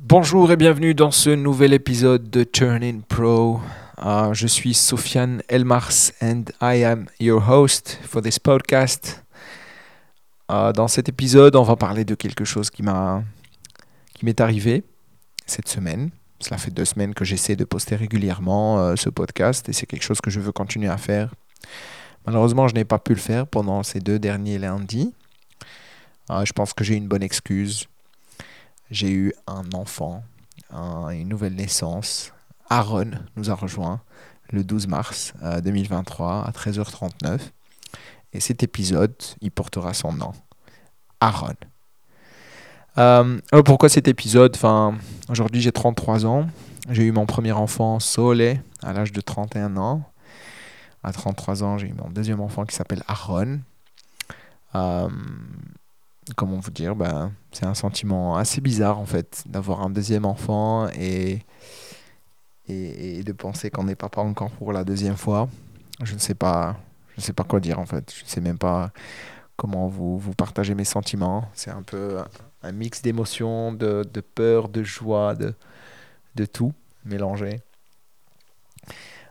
Bonjour et bienvenue dans ce nouvel épisode de Turning Pro. Uh, je suis Sofiane Elmars and I am your host for this podcast. Uh, dans cet épisode, on va parler de quelque chose qui m'a qui m'est arrivé cette semaine. Cela fait deux semaines que j'essaie de poster régulièrement euh, ce podcast et c'est quelque chose que je veux continuer à faire. Malheureusement, je n'ai pas pu le faire pendant ces deux derniers lundis. Je pense que j'ai une bonne excuse j'ai eu un enfant, une nouvelle naissance. Aaron nous a rejoint le 12 mars 2023 euh, à 13h39. Et cet épisode, il portera son nom. Aaron. Euh, pourquoi cet épisode? Enfin, Aujourd'hui, j'ai 33 ans. J'ai eu mon premier enfant, Solé, à l'âge de 31 ans. À 33 ans, j'ai eu mon deuxième enfant qui s'appelle Aaron. Euh, comment vous dire, ben, c'est un sentiment assez bizarre en fait d'avoir un deuxième enfant et, de penser qu'on n'est pas encore pour la deuxième fois. Je ne sais pas, je ne sais pas quoi dire en fait. Je ne sais même pas comment vous, vous partagez mes sentiments. C'est un peu un mix d'émotions, de, de, peur, de joie, de, de tout mélangé.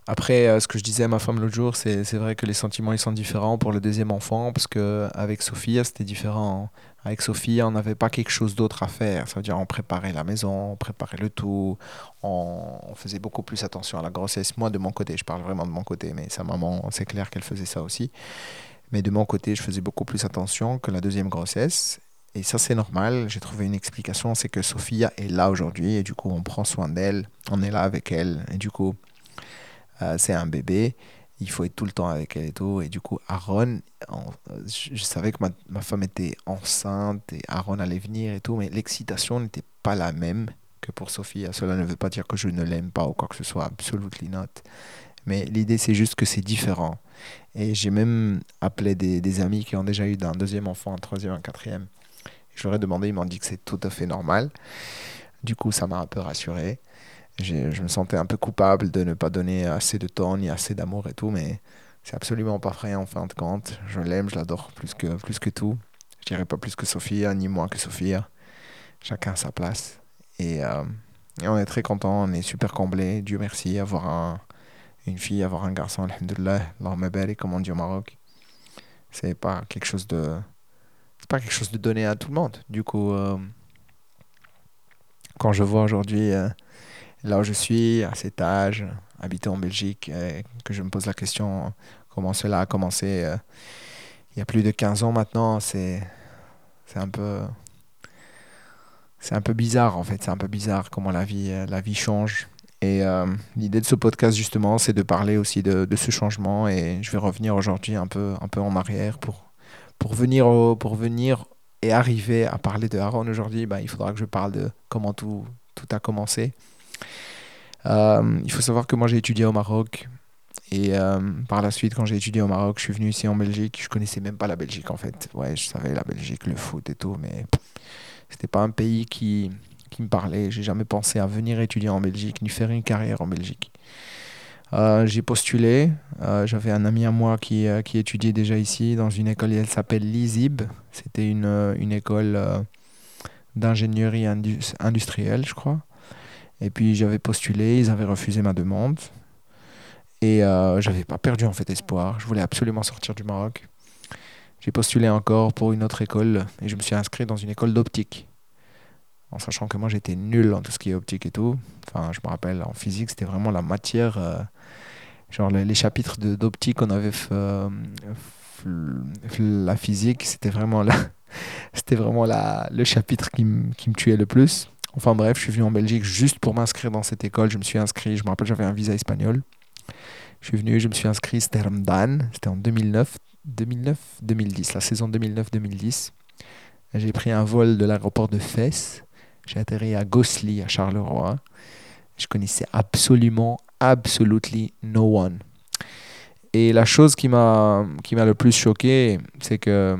Après, euh, ce que je disais à ma femme l'autre jour, c'est, c'est vrai que les sentiments ils sont différents pour le deuxième enfant, parce qu'avec Sophie, c'était différent. Avec Sophie, on n'avait pas quelque chose d'autre à faire. Ça veut dire on préparait la maison, on préparait le tout, on, faisait beaucoup plus attention à la grossesse. Moi, de mon côté, je parle vraiment de mon côté, mais sa maman, c'est clair qu'elle faisait ça aussi. Mais de mon côté, je faisais beaucoup plus attention que la deuxième grossesse. Et ça, c'est normal. J'ai trouvé une explication, c'est que Sophia est là aujourd'hui et du coup, on prend soin d'elle, on est là avec elle. Et du coup, euh, c'est un bébé, il faut être tout le temps avec elle et tout. Et du coup, Aaron, je, savais que ma, femme était enceinte et Aaron allait venir et tout, mais l'excitation n'était pas la même que pour Sophie. Cela ne veut pas dire que je ne l'aime pas ou quoi que ce soit, absolutely not. Mais l'idée, c'est juste que c'est différent. Et j'ai même appelé des, des, amis qui ont déjà eu un deuxième enfant, un troisième, un quatrième. Je leur ai demandé, ils m'ont dit que c'est tout à fait normal. Du coup, ça m'a un peu rassuré je me sentais un peu coupable de ne pas donner assez de temps ni assez d'amour et tout, mais c'est absolument pas vrai en fin de compte. Je l'aime, je l'adore plus que, plus que tout. Je dirais pas plus que Sophia, ni moins que Sophia. Chacun à sa place. Et, euh, on est très content, on est super comblé. Dieu merci, avoir un, une fille, avoir un garçon, alhamdoulilah, belle comme on dit au Maroc. C'est pas quelque chose de. C'est pas quelque chose de donné à tout le monde. Du coup, euh, quand je vois aujourd'hui. Euh, là où je suis, à cet âge, habité en Belgique, euh, que je me pose la question comment cela a commencé euh, il y a plus de 15 ans maintenant, c'est un peu c'est un peu bizarre en fait, c'est un peu bizarre comment la vie euh, la vie change. Et l'idée de ce podcast justement, c'est de parler aussi de, ce changement et je vais revenir aujourd'hui un peu un peu en arrière pour pour venir pour venir et arriver à parler de Aaron aujourd'hui, bah, il faudra que je parle de comment tout tout a commencé. Euh, il faut savoir que moi j'ai étudié au Maroc. Et euh, par la suite, quand j'ai étudié au Maroc, je suis venu ici en Belgique. Je connaissais même pas la Belgique en fait. Ouais, je savais la Belgique, le foot et tout, mais c'était pas un pays qui, qui me parlait. J'ai jamais pensé à venir étudier en Belgique ni faire une carrière en Belgique. Euh, j'ai postulé. J'avais un ami à moi qui, qui étudiait déjà ici dans une école, elle s'appelle l'ISIB. C'était une, une école d'ingénierie industrielle, je crois. Et puis j'avais postulé, ils avaient refusé ma demande. Et euh, j'avais pas perdu en fait espoir. Je voulais absolument sortir du Maroc. J'ai postulé encore pour une autre école et je me suis inscrit dans une école d'optique. En sachant que moi j'étais nul en tout ce qui est optique et tout. Enfin, je me rappelle, en physique, c'était vraiment la matière. Euh, genre les, chapitres d'optique qu'on avait. Euh, la physique, c'était vraiment, la, vraiment la, le chapitre qui me tuait le plus. Enfin bref, je suis venu en Belgique juste pour m'inscrire dans cette école. Je me suis inscrit, je me rappelle, j'avais un visa espagnol. Je suis venu, je me suis inscrit, c'était c'était en 2009, 2009-2010, la saison 2009-2010. J'ai pris un vol de l'aéroport de Fès. J'ai atterri à Gosselies, à Charleroi. Je connaissais absolument, absolutely no one. Et la chose qui m'a le plus choqué, c'est que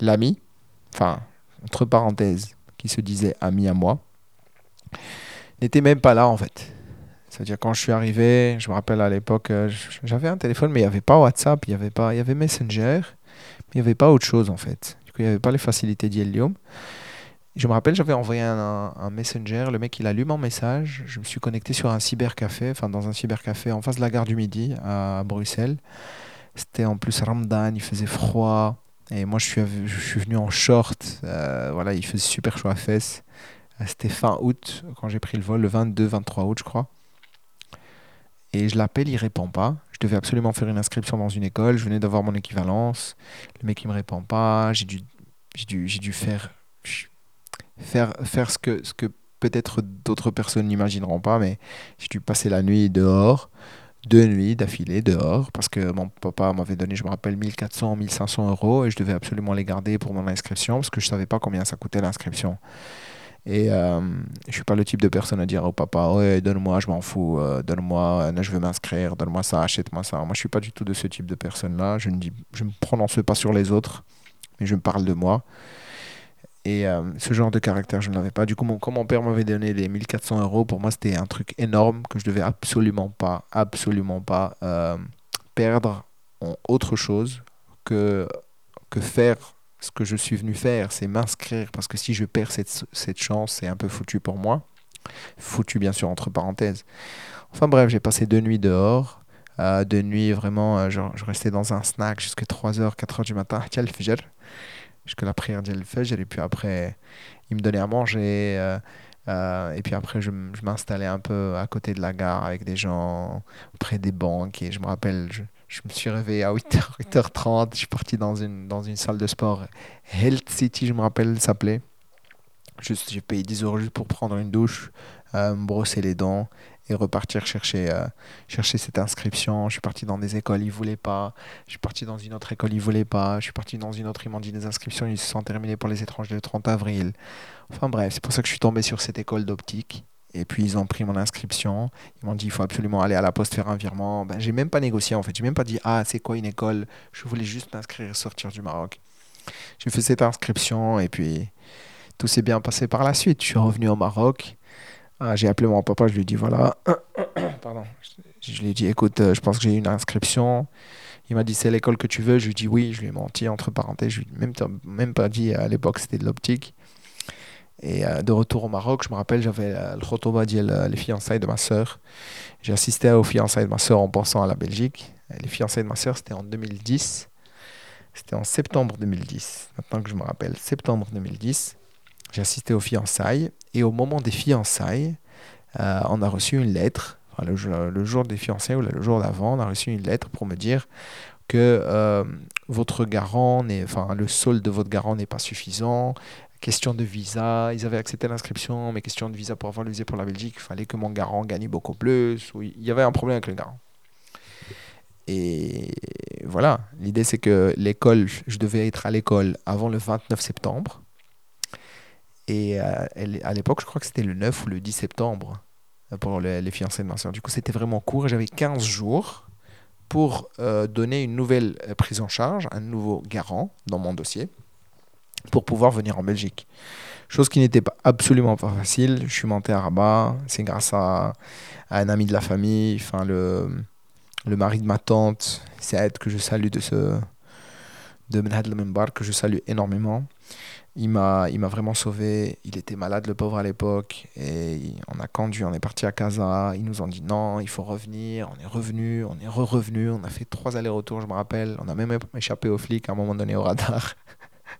l'ami, enfin entre parenthèses, qui se disait ami à moi, n'était même pas là en fait. C'est-à-dire quand je suis arrivé, je me rappelle à l'époque, euh, j'avais un téléphone, mais il n'y avait pas WhatsApp, il y avait pas, il y avait Messenger, mais il n'y avait pas autre chose en fait. Du coup, il n'y avait pas les facilités d'Helium. Je me rappelle, j'avais envoyé un, un messenger, le mec il a lu mon message, je me suis connecté sur un cybercafé, enfin dans un cybercafé en face de la gare du Midi à Bruxelles. C'était en plus Ramadan, il faisait froid, et moi je suis, je suis venu en short, euh, voilà, il faisait super chaud à fesses. Euh, C'était fin août quand j'ai pris le vol, le 22-23 août je crois. Et je l'appelle, il répond pas. Je devais absolument faire une inscription dans une école, je venais d'avoir mon équivalence. Le mec il me répond pas, j'ai dû, j'ai dû, j'ai dû faire faire, faire ce que, ce que peut-être d'autres personnes n'imagineront pas, mais j'ai dû passer la nuit dehors, deux nuits d'affilée dehors, parce que mon papa m'avait donné, je me rappelle, 1400, 1500 euros, et je devais absolument les garder pour mon inscription, parce que je ne savais pas combien ça coûtait l'inscription. Et euh, je suis pas le type de personne à dire au papa, ouais, donne-moi, je m'en fous, euh, donne-moi, euh, je veux m'inscrire, donne-moi ça, achète-moi ça. Moi, je suis pas du tout de ce type de personne-là. Je ne dis, je me prononce pas sur les autres, mais je me parle de moi. Et euh, ce genre de caractère, je ne l'avais pas. Du coup, mon, quand mon père m'avait donné les 1400 euros, pour moi, c'était un truc énorme que je devais absolument pas, absolument pas euh, perdre en autre chose que, que faire ce que je suis venu faire, c'est m'inscrire. Parce que si je perds cette, cette chance, c'est un peu foutu pour moi. Foutu, bien sûr, entre parenthèses. Enfin bref, j'ai passé deux nuits dehors. Euh, deux nuits, vraiment, euh, genre, je restais dans un snack jusqu'à 3h, 4h du matin. Le jusqu'à la prière d'El Fajr. Et puis après, il me donnait à manger. euh, euh, et puis après, je, je m'installais un peu à côté de la gare avec des gens près des banques. Et je me rappelle, je, je me suis réveillé à 8h, 8h30. Je suis parti dans une, dans une salle de sport. Health City, je me rappelle, s'appelait. J'ai payé 10 euros juste pour prendre une douche, euh, me brosser les dents et repartir chercher, euh, chercher cette inscription. Je suis parti dans des écoles, ils voulaient pas. Je suis parti dans une autre école, ils voulaient pas. Je suis parti dans une autre, ils m'ont dit les inscriptions, ils se sont terminées pour les étrangers le 30 avril. Enfin bref, c'est pour ça que je suis tombé sur cette école d'optique. Et puis ils ont pris mon inscription. Ils m'ont dit il faut absolument aller à la poste faire un virement. Ben, j'ai même pas négocié en fait. J'ai même pas dit ah c'est quoi une école? Je voulais juste m'inscrire et sortir du Maroc. J'ai fait cette inscription et puis tout s'est bien passé par la suite. Je suis revenu au Maroc. Ah, j'ai appelé mon papa, je lui ai dit voilà, pardon, je lui ai dit écoute, euh, je pense que j'ai une inscription. Il m'a dit c'est l'école que tu veux. Je lui ai dit oui, je lui ai menti entre parenthèses, je lui ai même, pas dit à l'époque c'était de l'optique. Et euh, de retour au Maroc, je me rappelle, j'avais euh, le khotoba euh, les fiançailles de ma sœur. J'ai assisté aux fiançailles de ma sœur en pensant à la Belgique. Les fiançailles de ma sœur, c'était en 2010. C'était en septembre 2010, maintenant que je me rappelle, septembre 2010. J'ai assisté aux fiançailles. Et au moment des fiançailles, euh, on a reçu une lettre. Le, jour, des fiançailles ou le jour d'avant, on a reçu une lettre pour me dire que euh, votre garant, enfin, le solde de votre garant n'est pas suffisant. Question de visa, ils avaient accepté l'inscription, mais question de visa pour avoir le visa pour la Belgique, il fallait que mon garant gagne beaucoup plus. Il y avait un problème avec le garant. Et voilà, l'idée c'est que l'école, je devais être à l'école avant le 29 septembre. Et euh, à l'époque, je crois que c'était le 9 ou le 10 septembre euh, pour les, les fiancés de ma soeur. Du coup, c'était vraiment court et j'avais 15 jours pour euh, donner une nouvelle prise en charge, un nouveau garant dans mon dossier pour pouvoir venir en Belgique. Chose qui n'était pas absolument pas facile. Je suis monté à Rabat. C'est grâce à, un ami de la famille, enfin le, le mari de ma tante, Saad, que je salue de ce de Menhad que je salue énormément. Il m'a, il m'a vraiment sauvé. Il était malade, le pauvre, à l'époque. Et on a conduit, on est parti à Casa. Ils nous ont dit non, il faut revenir. On est revenu, on est re-revenu. On a fait trois allers-retours, je me rappelle. On a même échappé aux flics à un moment donné au radar.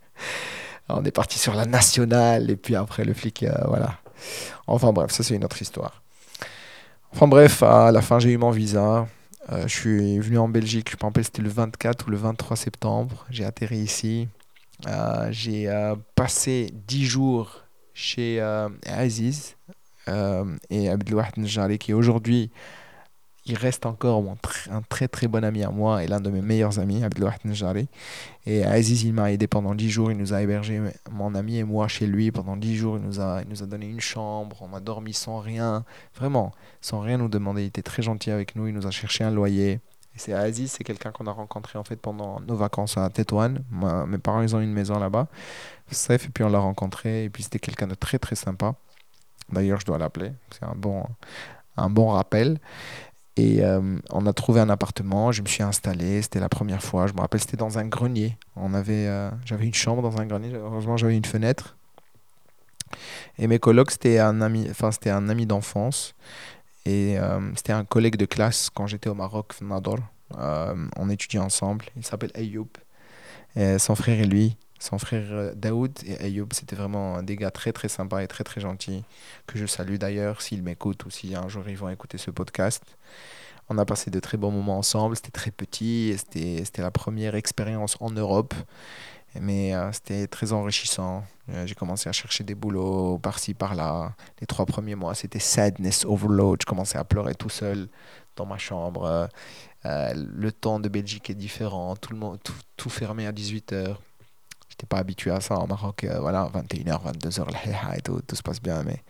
on est parti sur la nationale. Et puis après, le flic, euh, voilà. Enfin bref, ça, c'est une autre histoire. Enfin bref, à la fin, j'ai eu mon visa. Euh, je suis venu en Belgique, je me rappelle, c'était le 24 ou le 23 septembre. J'ai atterri ici. Euh, j'ai euh, passé 10 jours chez euh, Aziz et Abdelwahid Njari, qui aujourd'hui, il reste encore un très très bon ami à moi et l'un de mes meilleurs amis, Abdelwahid Njari. Et Aziz, il m'a aidé pendant 10 jours, il nous a hébergé, mon ami et moi, chez lui pendant 10 jours. Il nous a, il nous a donné une chambre, on a dormi sans rien, vraiment, sans rien nous demander. Il était très gentil avec nous, il nous a cherché un loyer. C'est Aziz, c'est quelqu'un qu'on a rencontré en fait pendant nos vacances à Tétouan. Mes parents, ils ont une maison là-bas. Et puis on l'a rencontré, et puis c'était quelqu'un de très très sympa. D'ailleurs, je dois l'appeler, c'est un bon, un bon rappel. Et euh, on a trouvé un appartement, je me suis installé, c'était la première fois. Je me rappelle, c'était dans un grenier. On avait, euh, j'avais une chambre dans un grenier, heureusement j'avais une fenêtre. Et mes colocs, c'était un ami, enfin, c'était un ami d'enfance. Et euh, c'était un collègue de classe quand j'étais au Maroc, Nador. Euh, on étudiait ensemble. Il s'appelle Ayoub. Son frère et lui, son frère euh, Daoud et Ayoub, c'était vraiment des gars très très sympas et très très gentils, que je salue d'ailleurs s'ils m'écoutent ou si un jour ils vont écouter ce podcast. On a passé de très bons moments ensemble, c'était très petit, c'était la première expérience en Europe, mais euh, c'était très enrichissant. Euh, j'ai commencé à chercher des boulots par-ci, par-là. Les trois premiers mois, c'était sadness overload. Je commençais à pleurer tout seul dans ma chambre. le temps de Belgique est différent, tout, le monde, tout, tout fermé à 18h j'étais pas habitué à ça. En Maroc, euh, voilà, 21h, 22h, et tout, tout se passe bien. Mais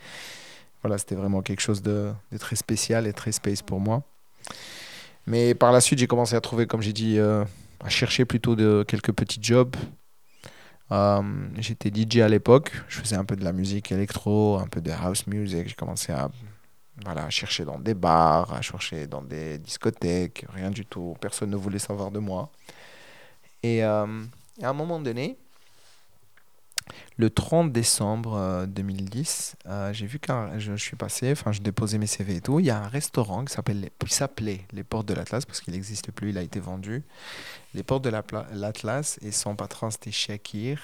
voilà, c'était vraiment quelque chose de, de, très spécial et très space pour moi. Mais par la suite, j'ai commencé à trouver, comme j'ai dit, euh, à chercher plutôt de quelques petits jobs. Euh, j'étais DJ à l'époque, je faisais un peu de la musique électro, un peu de house music. J'ai commencé à voilà, chercher dans des bars, à chercher dans des discothèques, rien du tout. Personne ne voulait savoir de moi. Et, et à un moment donné, le 30 décembre 2010, euh, euh, j'ai vu quand je, suis passé, enfin je déposais mes CV et tout, il y a un restaurant qui s'appelle, s'appelait les Portes de l'Atlas parce qu'il n'existe plus, il a été vendu. Les Portes de l'Atlas et son patron c'était Shakir.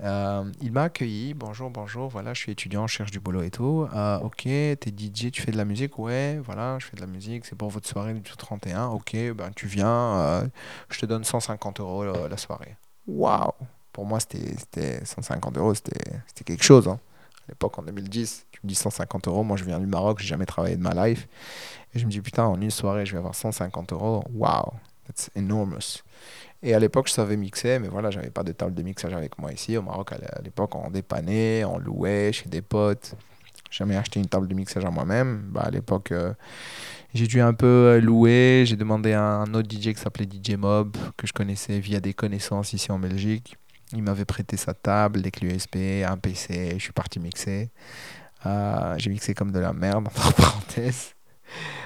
Euh, il m'a accueilli, bonjour, bonjour, voilà, je suis étudiant, je cherche du boulot et tout. ok, t'es DJ, tu fais de la musique? Ouais, voilà, je fais de la musique, c'est pour votre soirée du 31. Ok, ben tu viens, je te donne 150 euros la soirée. Waouh pour moi, c'était 150 euros, c'était quelque chose. Hein. À l'époque, en 2010, tu me dis 150 euros. Moi, je viens du Maroc, j'ai jamais travaillé de ma life. Et je me dis, putain, en une soirée, je vais avoir 150 euros. Wow, that's enormous. Et à l'époque, je savais mixer, mais voilà, j'avais pas de table de mixage avec moi ici. Au Maroc, à l'époque, on dépannait, on louait chez des potes. Jamais acheté une table de mixage à moi-même. Bah, à l'époque, euh, j'ai dû un peu louer. J'ai demandé à un autre DJ qui s'appelait DJ Mob, que je connaissais via des connaissances ici en Belgique. Il m'avait prêté sa table, des clés USB, un PC. Je suis parti mixer. Euh, j'ai mixé comme de la merde, entre parenthèses.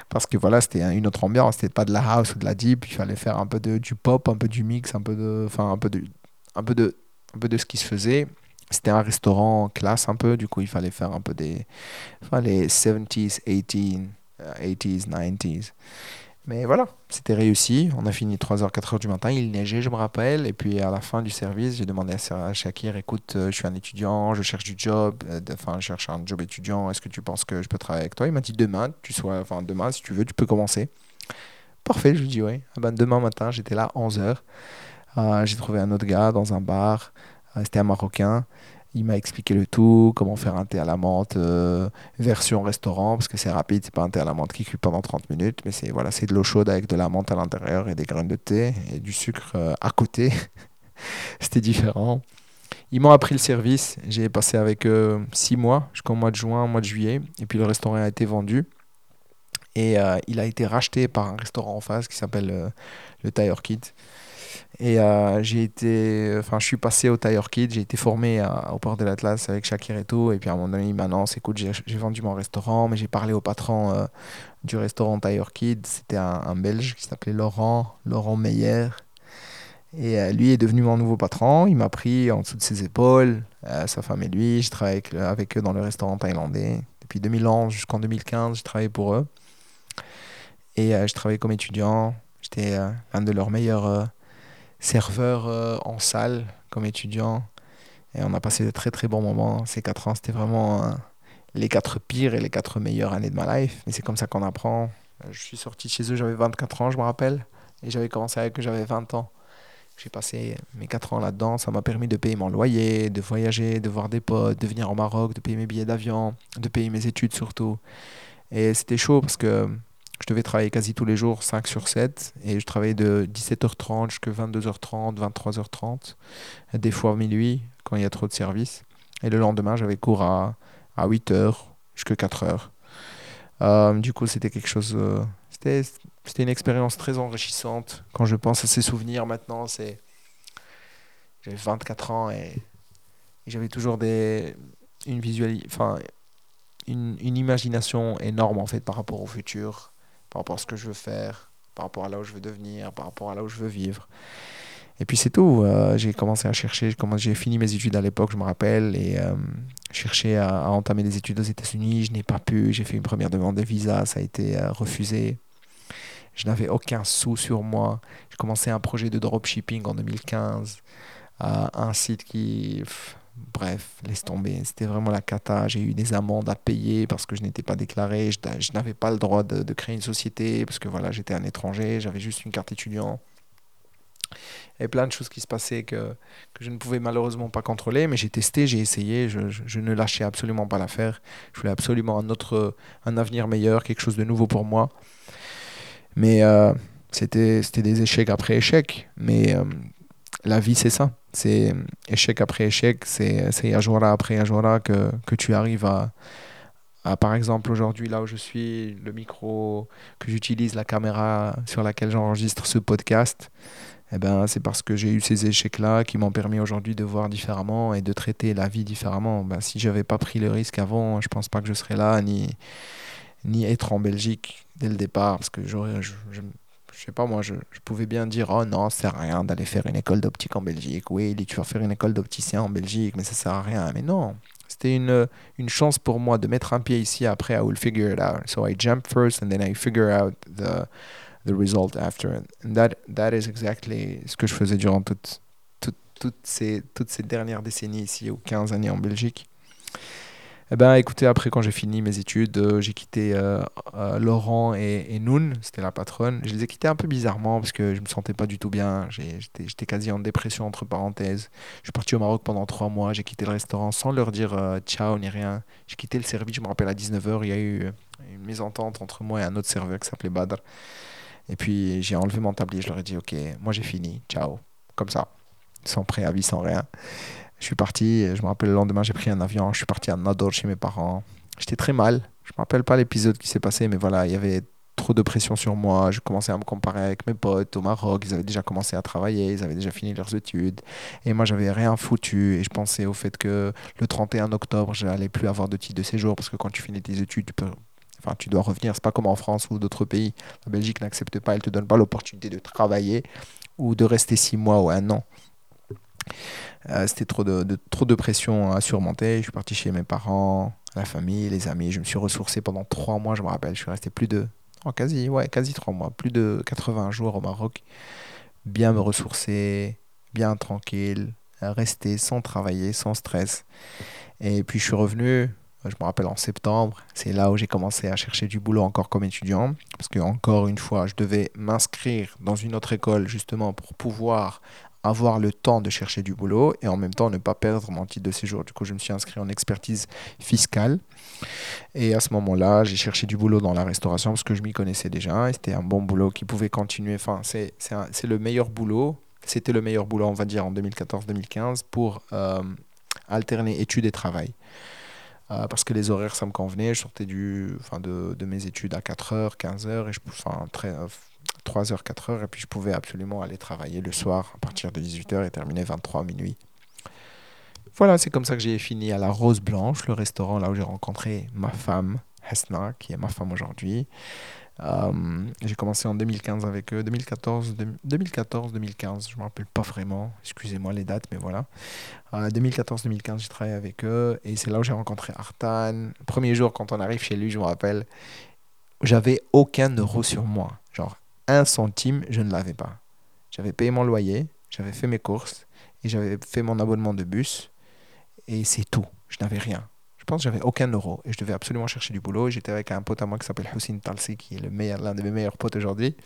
Parce que voilà, c'était une autre ambiance. C'était pas de la house ou de la deep. Il fallait faire un peu de, du pop, un peu du mix, un peu de, enfin, un peu de, un peu de, un peu de ce qui se faisait. C'était un restaurant classe un peu. Du coup, il fallait faire un peu des, enfin, les 70s, 80s, 80s, 90s. Mais voilà, c'était réussi. On a fini 3h, 4h du matin. Il neigeait, je me rappelle. Et puis à la fin du service, j'ai demandé à Shakir écoute, euh, je suis un étudiant, je cherche du job. Euh, enfin, je cherche un job étudiant. Est-ce que tu penses que je peux travailler avec toi? Il m'a dit demain, tu sois, enfin, demain, si tu veux, tu peux commencer. Parfait, je lui dis oui. Ah ben, demain matin, j'étais là 11h. Euh, j'ai trouvé un autre gars dans un bar. C'était un Marocain. Il m'a expliqué le tout, comment faire un thé à la menthe euh, version restaurant, parce que c'est rapide, c'est pas un thé à la menthe qui cuit pendant 30 minutes, mais c'est voilà, de l'eau chaude avec de la menthe à l'intérieur et des graines de thé et du sucre euh, à côté. C'était différent. Ils m'ont appris le service. J'ai passé avec eux 6 mois, jusqu'au mois de juin, mois de juillet. Et puis le restaurant a été vendu. Et euh, il a été racheté par un restaurant en face qui s'appelle le Tire Kid. Et euh, j'ai été, enfin, je suis passé au Tire Kid, j'ai été formé au port de l'Atlas avec Shakir et tout. Et puis à un moment donné, il m'annonce écoute, j'ai vendu mon restaurant, mais j'ai parlé au patron euh, du restaurant Tire Kid. C'était un, Belge qui s'appelait Laurent, Laurent Meyer. Et euh, lui est devenu mon nouveau patron. Il m'a pris en dessous de ses épaules, sa femme et lui. Je travaillé avec, eux dans le restaurant thaïlandais. Depuis 2011 jusqu'en 2015, j'ai travaillé pour eux. Et je travaillais comme étudiant. J'étais un de leurs meilleurs serveur euh, en salle comme étudiant. Et on a passé de très très bons moments. Ces quatre ans, c'était vraiment euh, les quatre pires et les quatre meilleures années de ma life. Mais c'est comme ça qu'on apprend. Je suis sorti de chez eux, j'avais 24 ans, je me rappelle. Et j'avais commencé avec eux, j'avais 20 ans. J'ai passé mes 4 ans là-dedans. Ça m'a permis de payer mon loyer, de voyager, de voir des potes, de venir au Maroc, de payer mes billets d'avion, de payer mes études surtout. Et c'était chaud parce que je devais travailler quasi tous les jours, 5 sur 7, et je travaillais de 17h30 jusqu'à 22h30, 23h30, des fois minuit, quand il y a trop de services. Et le lendemain, j'avais cours à, à 8h jusqu'à 4h. Euh, du coup, c'était quelque chose. Euh, c'était, une expérience très enrichissante. Quand je pense à ces souvenirs maintenant, c'est. J'avais 24 ans et, j'avais toujours des, une, visualis... une, une imagination énorme en fait par rapport au futur par rapport à ce que je veux faire, par rapport à là où je veux devenir, par rapport à là où je veux vivre. Et puis c'est tout. Euh, j'ai commencé à chercher, j'ai fini mes études à l'époque, je me rappelle, et euh, je cherché à, entamer des études aux États-Unis. Je n'ai pas pu. J'ai fait une première demande de visa. Ça a été refusé. Je n'avais aucun sou sur moi. J'ai commencé un projet de dropshipping en 2015 à un site qui. Bref, laisse tomber. C'était vraiment la cata. J'ai eu des amendes à payer parce que je n'étais pas déclaré. Je, n'avais pas le droit de, créer une société parce que voilà, j'étais un étranger. J'avais juste une carte étudiant. Et plein de choses qui se passaient que, que je ne pouvais malheureusement pas contrôler, mais j'ai testé, j'ai essayé, je, ne lâchais absolument pas l'affaire. Je voulais absolument un autre, un avenir meilleur, quelque chose de nouveau pour moi. Mais euh, c'était des échecs après échecs. Mais euh, la vie, c'est ça. C'est échec après échec. C'est Yajora après Yajora que, que tu arrives à, à par exemple, aujourd'hui, là où je suis, le micro que j'utilise, la caméra sur laquelle j'enregistre ce podcast. Eh ben, c'est parce que j'ai eu ces échecs-là qui m'ont permis aujourd'hui de voir différemment et de traiter la vie différemment. Ben, si j'avais pas pris le risque avant, je pense pas que je serais là, ni, ni être en Belgique dès le départ, parce que j'aurais, je, je, sais pas moi, je, je, pouvais bien dire oh non, à rien d'aller faire une école d'optique en Belgique. Oui, tu vas faire une école d'opticien en Belgique, mais ça sert à rien. Mais non, c'était une, une chance pour moi de mettre un pied ici. Après, I will figure it out. So I jump first and then I figure out the the result after. And that that is exactly ce que je faisais durant toutes ces toutes ces dernières décennies ici ou 15 années en Belgique. Eh ben, écoutez, après, quand j'ai fini mes études, euh, j'ai quitté euh, euh, Laurent et, Noun, c'était la patronne. Je les ai quittés un peu bizarrement parce que je me sentais pas du tout bien. J'étais quasi en dépression, entre parenthèses. Je suis parti au Maroc pendant trois mois. J'ai quitté le restaurant sans leur dire ciao ni rien. J'ai quitté le service, je me rappelle, à 19h. Il y a eu une mésentente entre moi et un autre serveur qui s'appelait Badr. Et puis, j'ai enlevé mon tablier. Je leur ai dit, OK, moi j'ai fini. Ciao. Comme ça. Sans préavis, sans rien. Je suis parti, je me rappelle le lendemain, j'ai pris un avion, je suis parti à Nador chez mes parents. J'étais très mal. Je me rappelle pas l'épisode qui s'est passé, mais voilà, il y avait trop de pression sur moi. Je commençais à me comparer avec mes potes au Maroc. Ils avaient déjà commencé à travailler, ils avaient déjà fini leurs études. Et moi, j'avais rien foutu. Et je pensais au fait que le 31 octobre, je n'allais plus avoir de titre de séjour parce que quand tu finis tes études, tu peux. Enfin, tu dois revenir. C'est pas comme en France ou d'autres pays. La Belgique n'accepte pas, elle te donne pas l'opportunité de travailler ou de rester six mois ou un an. Euh, c'était trop de, trop de pression à surmonter. Je suis parti chez mes parents, la famille, les amis. Je me suis ressourcé pendant trois mois, je me rappelle. Je suis resté plus de, oh, quasi, ouais, quasi trois mois, plus de 80 jours au Maroc. Bien me ressourcer, bien tranquille, rester sans travailler, sans stress. Et puis je suis revenu, je me rappelle en septembre, c'est là où j'ai commencé à chercher du boulot encore comme étudiant, parce que encore une fois, je devais m'inscrire dans une autre école justement pour pouvoir avoir le temps de chercher du boulot et en même temps ne pas perdre mon titre de séjour. Du coup, je me suis inscrit en expertise fiscale. Et à ce moment-là, j'ai cherché du boulot dans la restauration parce que je m'y connaissais déjà. C'était un bon boulot qui pouvait continuer. Enfin, c'est le meilleur boulot. C'était le meilleur boulot, on va dire, en 2014-2015 pour euh, alterner études et travail. Euh, parce que les horaires, ça me convenait. Je sortais du, enfin de, de mes études à 4h, 15h, et je, enfin, très, 3h, 4h, et puis je pouvais absolument aller travailler le soir à partir de 18h et terminer 23 minuit. Voilà, c'est comme ça que j'ai fini à la Rose Blanche, le restaurant là où j'ai rencontré ma femme, Hesna, qui est ma femme aujourd'hui. Euh, j'ai commencé en 2015 avec eux, 2014, 2014, 2015, je ne me rappelle pas vraiment, excusez-moi les dates, mais voilà. 2014-2015, euh, j'ai travaillé avec eux et c'est là où j'ai rencontré Artan. premier jour, quand on arrive chez lui, je me rappelle, j'avais aucun euro sur moi. Genre, un centime, je ne l'avais pas. J'avais payé mon loyer, j'avais fait mes courses et j'avais fait mon abonnement de bus et c'est tout. Je n'avais rien. Je pense que j'avais aucun euro et je devais absolument chercher du boulot. J'étais avec un pote à moi qui s'appelle Hussein Talsi, qui est le meilleur, l'un de mes meilleurs potes aujourd'hui.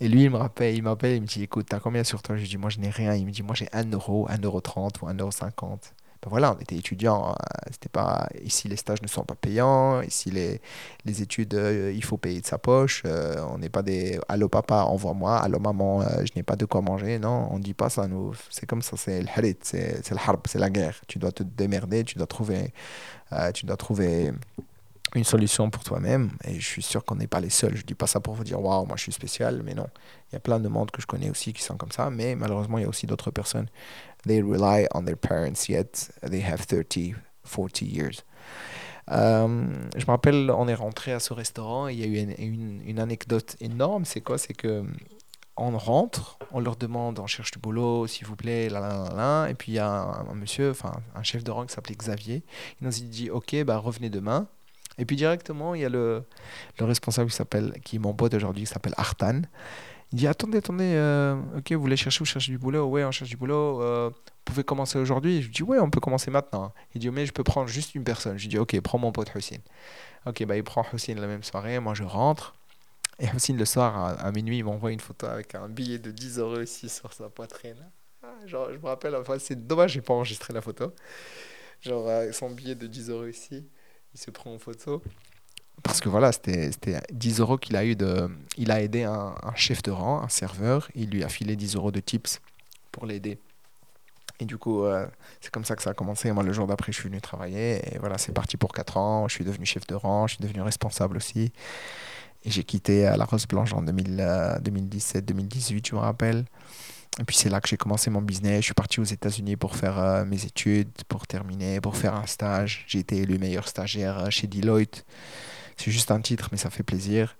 Et lui, il me rappelle, il m'appelle, il me dit Écoute, t'as combien sur toi? Je lui dis Moi, je n'ai rien. Il me dit Moi, j'ai 1 euro, 1 euro 30 ou 1 euro 50 ben voilà, on était étudiants. Euh, c'était pas ici les stages ne sont pas payants. Ici les, les études, euh, il faut payer de sa poche. Euh, on n'est pas des allô papa, envoie-moi. Allô maman, je n'ai pas de quoi manger. Non, on dit pas ça. Nous, c'est comme ça. C'est le harit, c'est le harb, c'est la guerre. Tu dois te démerder. Tu dois trouver, tu dois trouver une solution pour toi-même. Et je suis sûr qu'on n'est pas les seuls. Je dis pas ça pour vous dire waouh, moi je suis spécial, mais non. Il y a plein de monde que je connais aussi qui sont comme ça. Mais malheureusement, il y a aussi d'autres personnes they rely on their parents yet they have 30, 40 years. Euh, je me rappelle, on est rentré à ce restaurant et il y a eu une, une, anecdote énorme. C'est quoi? C'est que on rentre, on leur demande, on cherche du boulot, s'il vous plaît, là, là, là, Et puis il y a un, monsieur, enfin un chef de rang qui s'appelait Xavier. Il nous dit, ok, bah revenez demain. Et puis directement, il y a le, le responsable qui s'appelle, qui est mon pote aujourd'hui, qui s'appelle Artan. Il dit attendez, attendez, euh, ok, vous voulez chercher, vous cherchez du boulot Ouais, on cherche du boulot. Euh, vous pouvez commencer aujourd'hui Je dis ouais, on peut commencer maintenant. Il dit mais je peux prendre juste une personne. Je dis ok, prends mon pote Hussein. Ok, bah il prend Hussein la même soirée. Moi je rentre. Et Hussein le soir à, minuit, il m'envoie une photo avec un billet de 10 euros ici sur sa poitrine. Ah, genre, je me rappelle, enfin, c'est dommage, j'ai pas enregistré la photo. Genre, euh, son billet de 10 euros ici, il se prend en photo parce que voilà, c'était 10 euros qu'il a eu de. Il a aidé un, chef de rang, un serveur, il lui a filé 10 euros de tips pour l'aider. Et du coup, euh, c'est comme ça que ça a commencé. Moi, le jour d'après, je suis venu travailler. Et voilà, c'est parti pour 4 ans. Je suis devenu chef de rang, je suis devenu responsable aussi. Et j'ai quitté la Rose Blanche en 2017-2018, je me rappelle. Et puis c'est là que j'ai commencé mon business. Je suis parti aux États-Unis pour faire euh, mes études, pour terminer, pour faire un stage. J'ai été élu meilleur stagiaire euh, chez Deloitte. C'est juste un titre, mais ça fait plaisir.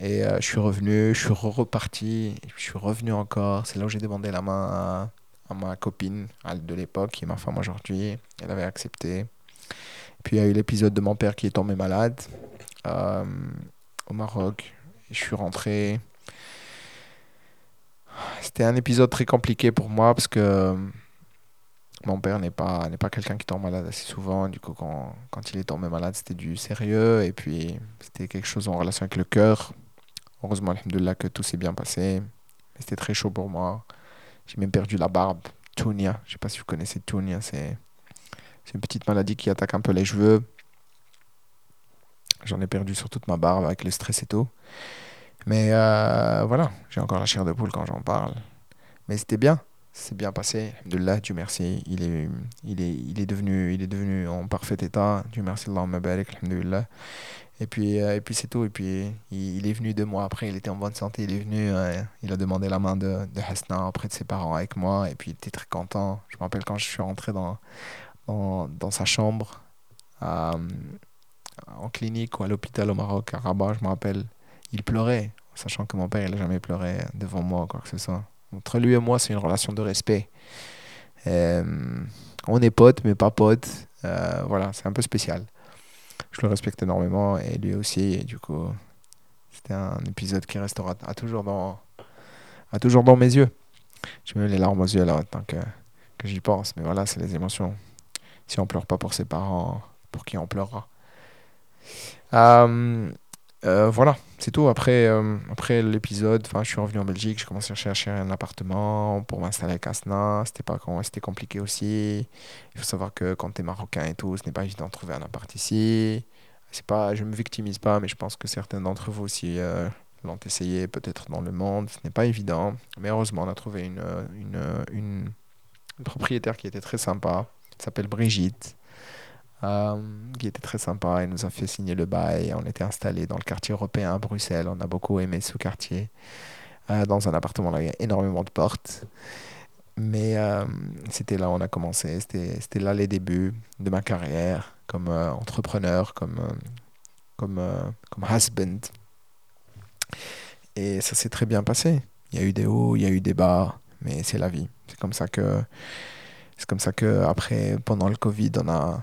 Et euh, je suis revenu, je suis reparti, je suis revenu encore. C'est là où j'ai demandé la main à, ma copine de l'époque, qui est ma femme aujourd'hui. Elle avait accepté. Puis il y a eu l'épisode de mon père qui est tombé malade euh, au Maroc. je suis rentré. C'était un épisode très compliqué pour moi parce que mon père n'est pas, n'est pas quelqu'un qui tombe malade assez souvent. Du coup, quand, quand il est tombé malade, c'était du sérieux. Et puis, c'était quelque chose en relation avec le cœur. Heureusement, alhamdoulilah, que tout s'est bien passé. C'était très chaud pour moi. J'ai même perdu la barbe. Tounia. Je sais pas si vous connaissez Tounia. C'est, c'est une petite maladie qui attaque un peu les cheveux. J'en ai perdu sur toute ma barbe avec le stress et tout. Mais euh, voilà, j'ai encore la chair de poule quand j'en parle. Mais c'était bien c'est bien passé. Là, Dieu merci. Il est, il est, il est, devenu, il est devenu en parfait état. Dieu merci, Allah barik, Et puis, euh, et puis c'est tout. Et puis, il, est venu deux mois après. Il était en bonne santé. Il est venu. Euh, il a demandé la main de, de Hasna auprès de ses parents avec moi. Et puis, il était très content. Je me rappelle quand je suis rentré dans, dans, dans sa chambre en clinique ou à l'hôpital au Maroc, à Rabat, je me rappelle. Il pleurait, sachant que mon père, il n'a jamais pleuré devant moi, quoi que ce soit. Entre lui et moi, c'est une relation de respect. Euh, on est potes, mais pas potes. Euh, voilà, c'est un peu spécial. Je le respecte énormément et lui aussi. Et du coup, c'était un épisode qui restera à toujours dans, à toujours dans mes yeux. J'ai même les larmes aux yeux là maintenant que, que j'y pense. Mais voilà, c'est les émotions. Si on pleure pas pour ses parents, pour qui on pleurera euh, euh, voilà, c'est tout. Après, euh, après l'épisode, je suis revenu en Belgique, j'ai commencé à chercher un appartement pour m'installer à Casna. C'était compliqué aussi. Il faut savoir que quand tu es marocain et tout, ce n'est pas évident de trouver un appart ici. C'est pas, je me victimise pas, mais je pense que certains d'entre vous aussi euh, l'ont essayé, peut-être dans le monde. Ce n'est pas évident, mais heureusement, on a trouvé une, une, une, une propriétaire qui était très sympa. Elle s'appelle Brigitte. Euh, qui était très sympa. Il nous a fait signer le bail. On était installé dans le quartier européen à Bruxelles. On a beaucoup aimé ce quartier. Euh, dans un appartement là, il y a énormément de portes. Mais euh, c'était là où on a commencé. C'était là les débuts de ma carrière comme entrepreneur, comme, comme, comme husband. Et ça s'est très bien passé. Il y a eu des hauts, il y a eu des bas, mais c'est la vie. C'est comme ça que, c'est comme ça que après, pendant le Covid, on a,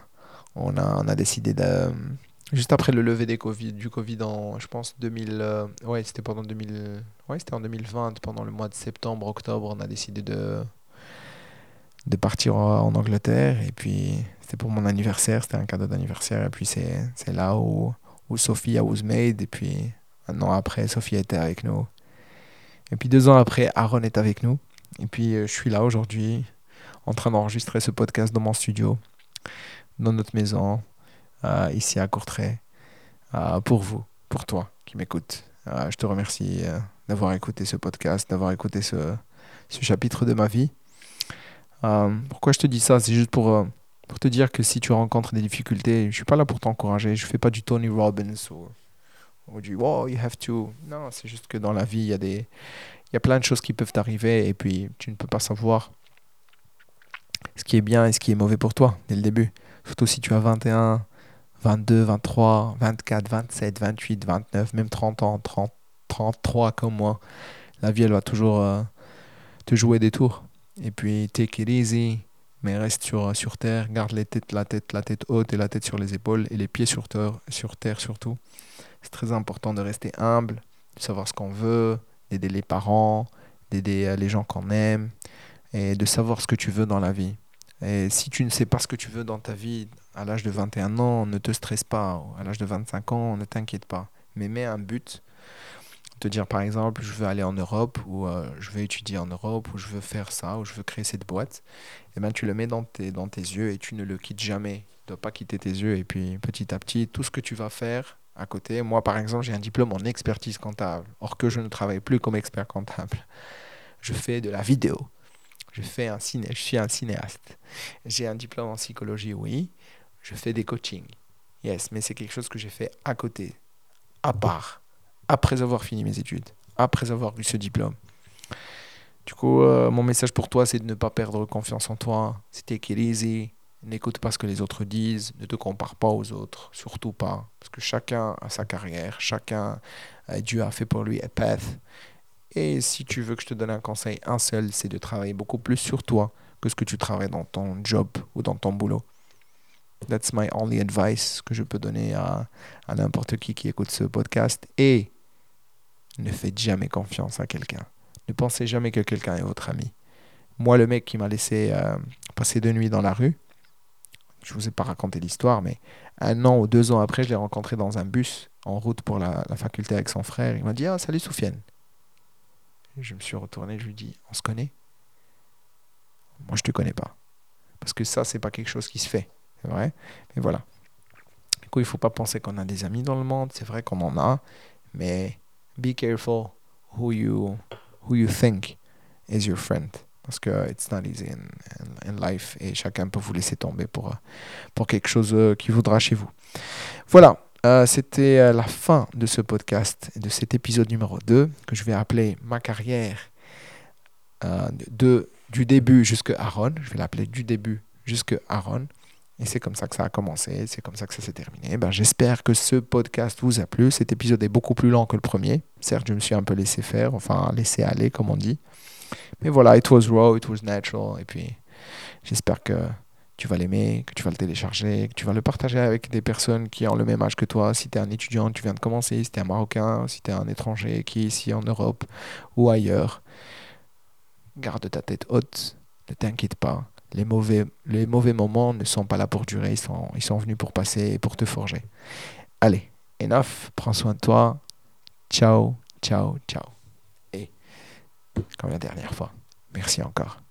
on a, on a décidé de. Juste après le lever du Covid en, je pense, 2000. Euh, ouais, c'était pendant 2000. Ouais, c'était en 2020, pendant le mois de septembre, octobre, on a décidé de, de partir en Angleterre. Et puis, c'était pour mon anniversaire, c'était un cadeau d'anniversaire. Et puis, c'est là où, où Sophie a was made. Et puis, un an après, Sophie était avec nous. Et puis, deux ans après, Aaron est avec nous. Et puis, euh, je suis là aujourd'hui, en train d'enregistrer ce podcast dans mon studio dans notre maison, euh, ici à Courtrai, euh, pour vous, pour toi qui m'écoutes. Euh, je te remercie d'avoir écouté ce podcast, d'avoir écouté ce, ce, chapitre de ma vie. pourquoi je te dis ça? C'est juste pour, pour te dire que si tu rencontres des difficultés, je ne suis pas là pour t'encourager. Je ne fais pas du Tony Robbins ou, ou du oh, you have to. Non, c'est juste que dans la vie, il y, il y a plein de choses qui peuvent t'arriver et puis tu ne peux pas savoir ce qui est bien et ce qui est mauvais pour toi dès le début. Surtout si tu as 21, 22, 23, 24, 27, 28, 29, même 30 ans, 30, 33 comme moi. La vie, elle va toujours euh, te jouer des tours. Et puis, take it easy, mais reste sur, sur terre, garde les têtes, la tête, la tête haute et la tête sur les épaules et les pieds sur terre, sur terre surtout. C'est très important de rester humble, de savoir ce qu'on veut, d'aider les parents, d'aider euh, les gens qu'on aime et de savoir ce que tu veux dans la vie. Et si tu ne sais pas ce que tu veux dans ta vie à l'âge de 21 ans, ne te stresse pas. À l'âge de 25 ans, ne t'inquiète pas. Mais mets un but. Te dire par exemple, je veux aller en Europe, ou euh, je veux étudier en Europe, ou je veux faire ça, ou je veux créer cette boîte. Et eh ben, tu le mets dans tes, dans tes yeux et tu ne le quittes jamais. Tu ne dois pas quitter tes yeux. Et puis petit à petit, tout ce que tu vas faire à côté. Moi, par exemple, j'ai un diplôme en expertise comptable, or que je ne travaille plus comme expert comptable. Je fais de la vidéo. Je, fais un ciné, je suis un cinéaste. J'ai un diplôme en psychologie, oui. Je fais des coachings. Yes, mais c'est quelque chose que j'ai fait à côté, à part, après avoir fini mes études, après avoir eu ce diplôme. Du coup, euh, mon message pour toi, c'est de ne pas perdre confiance en toi. C'était easy. N'écoute pas ce que les autres disent, ne te compare pas aux autres, surtout pas, parce que chacun a sa carrière, chacun, Dieu a fait pour lui un path. Et si tu veux que je te donne un conseil, un seul, c'est de travailler beaucoup plus sur toi que ce que tu travailles dans ton job ou dans ton boulot. That's my only advice que je peux donner à, à n'importe qui qui écoute ce podcast. Et ne faites jamais confiance à quelqu'un. Ne pensez jamais que quelqu'un est votre ami. Moi, le mec qui m'a laissé euh, passer deux nuits dans la rue, je vous ai pas raconté l'histoire, mais un an ou deux ans après, je l'ai rencontré dans un bus en route pour la, faculté avec son frère. Il m'a dit Ah, salut Soufiane. Je me suis retourné, je lui dit On se connaît? Moi, je te connais pas. Parce que ça, c'est pas quelque chose qui se fait. C'est vrai? Mais voilà. Du coup, il faut pas penser qu'on a des amis dans le monde. C'est vrai qu'on en a. Mais be careful who you, who you think is your friend parce que it's not easy in, in, life et chacun peut vous laisser tomber pour, pour quelque chose euh, qui voudra chez vous. Voilà, euh, c'était euh, la fin de ce podcast, de cet épisode numéro 2 que je vais appeler ma carrière de, du début jusqu'à Aaron. Je vais l'appeler du début jusqu'à Aaron. Et c'est comme ça que ça a commencé, c'est comme ça que ça s'est terminé. Ben, J'espère que ce podcast vous a plu. Cet épisode est beaucoup plus lent que le premier. Certes, je me suis un peu laissé faire, enfin laissé aller, comme on dit. Mais voilà, it was raw, it was natural. Et puis, j'espère que tu vas l'aimer, que tu vas le télécharger, que tu vas le partager avec des personnes qui ont le même âge que toi. Si tu es un étudiant, tu viens de commencer, si tu es un Marocain, si tu es un étranger qui est ici en Europe ou ailleurs, garde ta tête haute, ne t'inquiète pas. Les mauvais, les mauvais moments ne sont pas là pour durer, ils sont, ils sont venus pour passer et pour te forger. Allez, enough, prends soin de toi. Ciao, ciao, ciao comme la dernière fois. Merci encore.